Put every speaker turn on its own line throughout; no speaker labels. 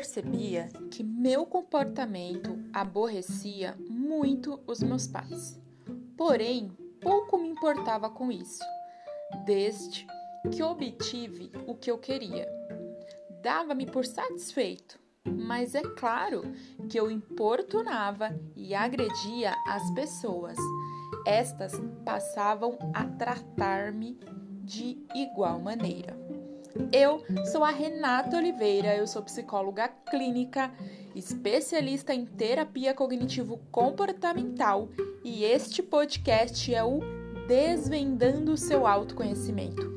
percebia que meu comportamento aborrecia muito os meus pais. Porém, pouco me importava com isso, desde que obtive o que eu queria. Dava-me por satisfeito, mas é claro que eu importunava e agredia as pessoas. Estas passavam a tratar-me de igual maneira. Eu sou a Renata Oliveira, eu sou psicóloga clínica, especialista em terapia cognitivo-comportamental e este podcast é o Desvendando o seu autoconhecimento.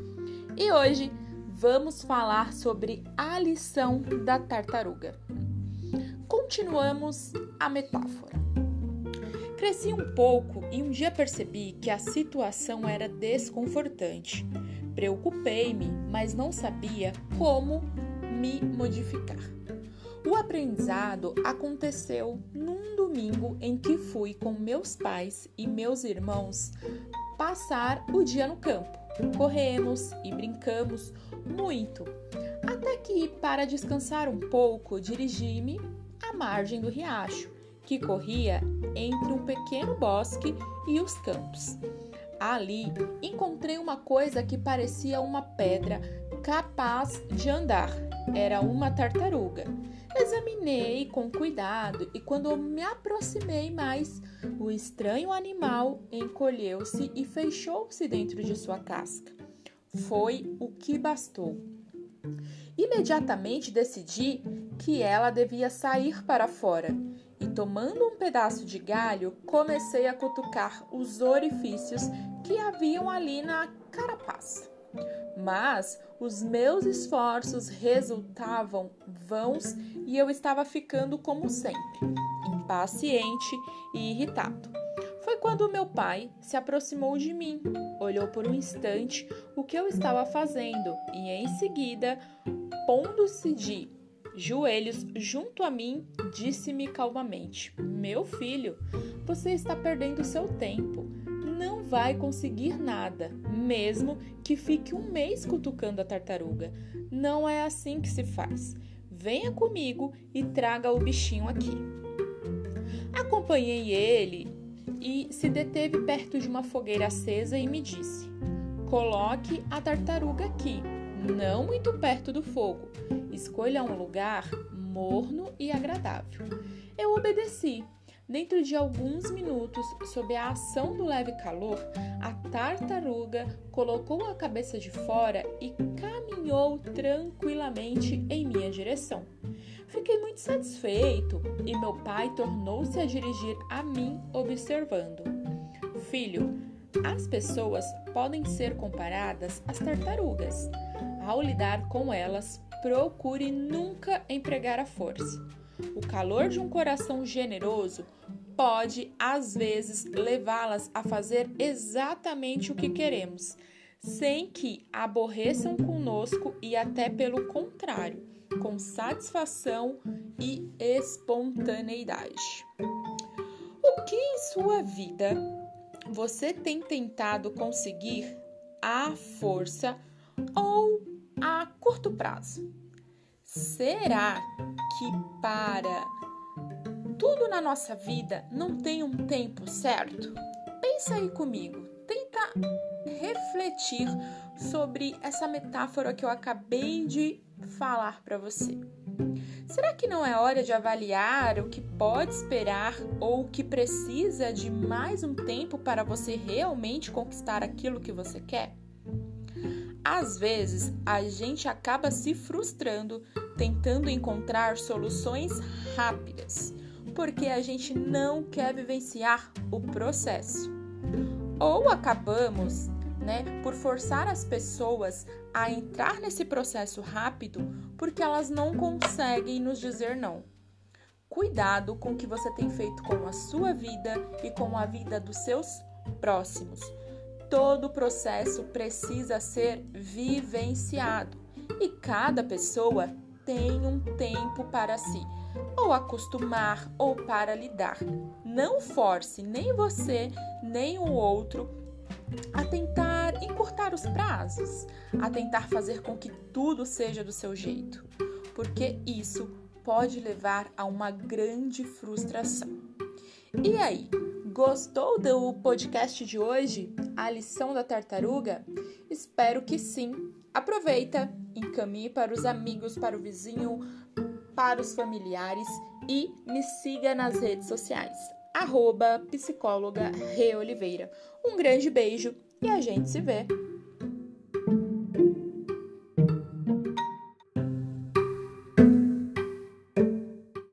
E hoje vamos falar sobre a lição da tartaruga. Continuamos a metáfora. Cresci um pouco e um dia percebi que a situação era desconfortante. Preocupei-me, mas não sabia como me modificar. O aprendizado aconteceu num domingo em que fui com meus pais e meus irmãos passar o dia no campo. Corremos e brincamos muito, até que, para descansar um pouco, dirigi-me à margem do riacho, que corria entre um pequeno bosque e os campos. Ali encontrei uma coisa que parecia uma pedra capaz de andar. Era uma tartaruga. Examinei com cuidado e, quando me aproximei mais, o estranho animal encolheu-se e fechou-se dentro de sua casca. Foi o que bastou. Imediatamente decidi que ela devia sair para fora e, tomando um pedaço de galho, comecei a cutucar os orifícios que haviam ali na carapaça. Mas os meus esforços resultavam vãos e eu estava ficando como sempre, impaciente e irritado. Quando meu pai se aproximou de mim, olhou por um instante o que eu estava fazendo e, em seguida, pondo-se de joelhos junto a mim, disse-me calmamente: Meu filho, você está perdendo seu tempo. Não vai conseguir nada, mesmo que fique um mês cutucando a tartaruga. Não é assim que se faz. Venha comigo e traga o bichinho aqui. Acompanhei ele e se deteve perto de uma fogueira acesa e me disse: Coloque a tartaruga aqui não muito perto do fogo. Escolha um lugar morno e agradável. Eu obedeci. Dentro de alguns minutos, sob a ação do leve calor, a tartaruga colocou a cabeça de fora e caminhou tranquilamente em minha direção. Fiquei muito satisfeito e meu pai tornou-se a dirigir a mim, observando: Filho, as pessoas podem ser comparadas às tartarugas. Ao lidar com elas, procure nunca empregar a força. O calor de um coração generoso pode, às vezes, levá-las a fazer exatamente o que queremos, sem que aborreçam conosco e até pelo contrário, com satisfação e espontaneidade. O que em sua vida você tem tentado conseguir à força ou a curto prazo. Será que para tudo na nossa vida não tem um tempo certo? Pensa aí comigo, tenta refletir sobre essa metáfora que eu acabei de falar para você. Será que não é hora de avaliar o que pode esperar ou o que precisa de mais um tempo para você realmente conquistar aquilo que você quer? Às vezes, a gente acaba se frustrando tentando encontrar soluções rápidas, porque a gente não quer vivenciar o processo. Ou acabamos, né, por forçar as pessoas a entrar nesse processo rápido porque elas não conseguem nos dizer não. Cuidado com o que você tem feito com a sua vida e com a vida dos seus próximos todo processo precisa ser vivenciado e cada pessoa tem um tempo para si, ou acostumar ou para lidar. Não force nem você nem o outro a tentar encurtar os prazos, a tentar fazer com que tudo seja do seu jeito, porque isso pode levar a uma grande frustração. E aí, gostou do podcast de hoje? A lição da tartaruga? Espero que sim. Aproveita, encaminhe para os amigos, para o vizinho, para os familiares e me siga nas redes sociais. Arroba psicóloga Re Oliveira. Um grande beijo e a gente se vê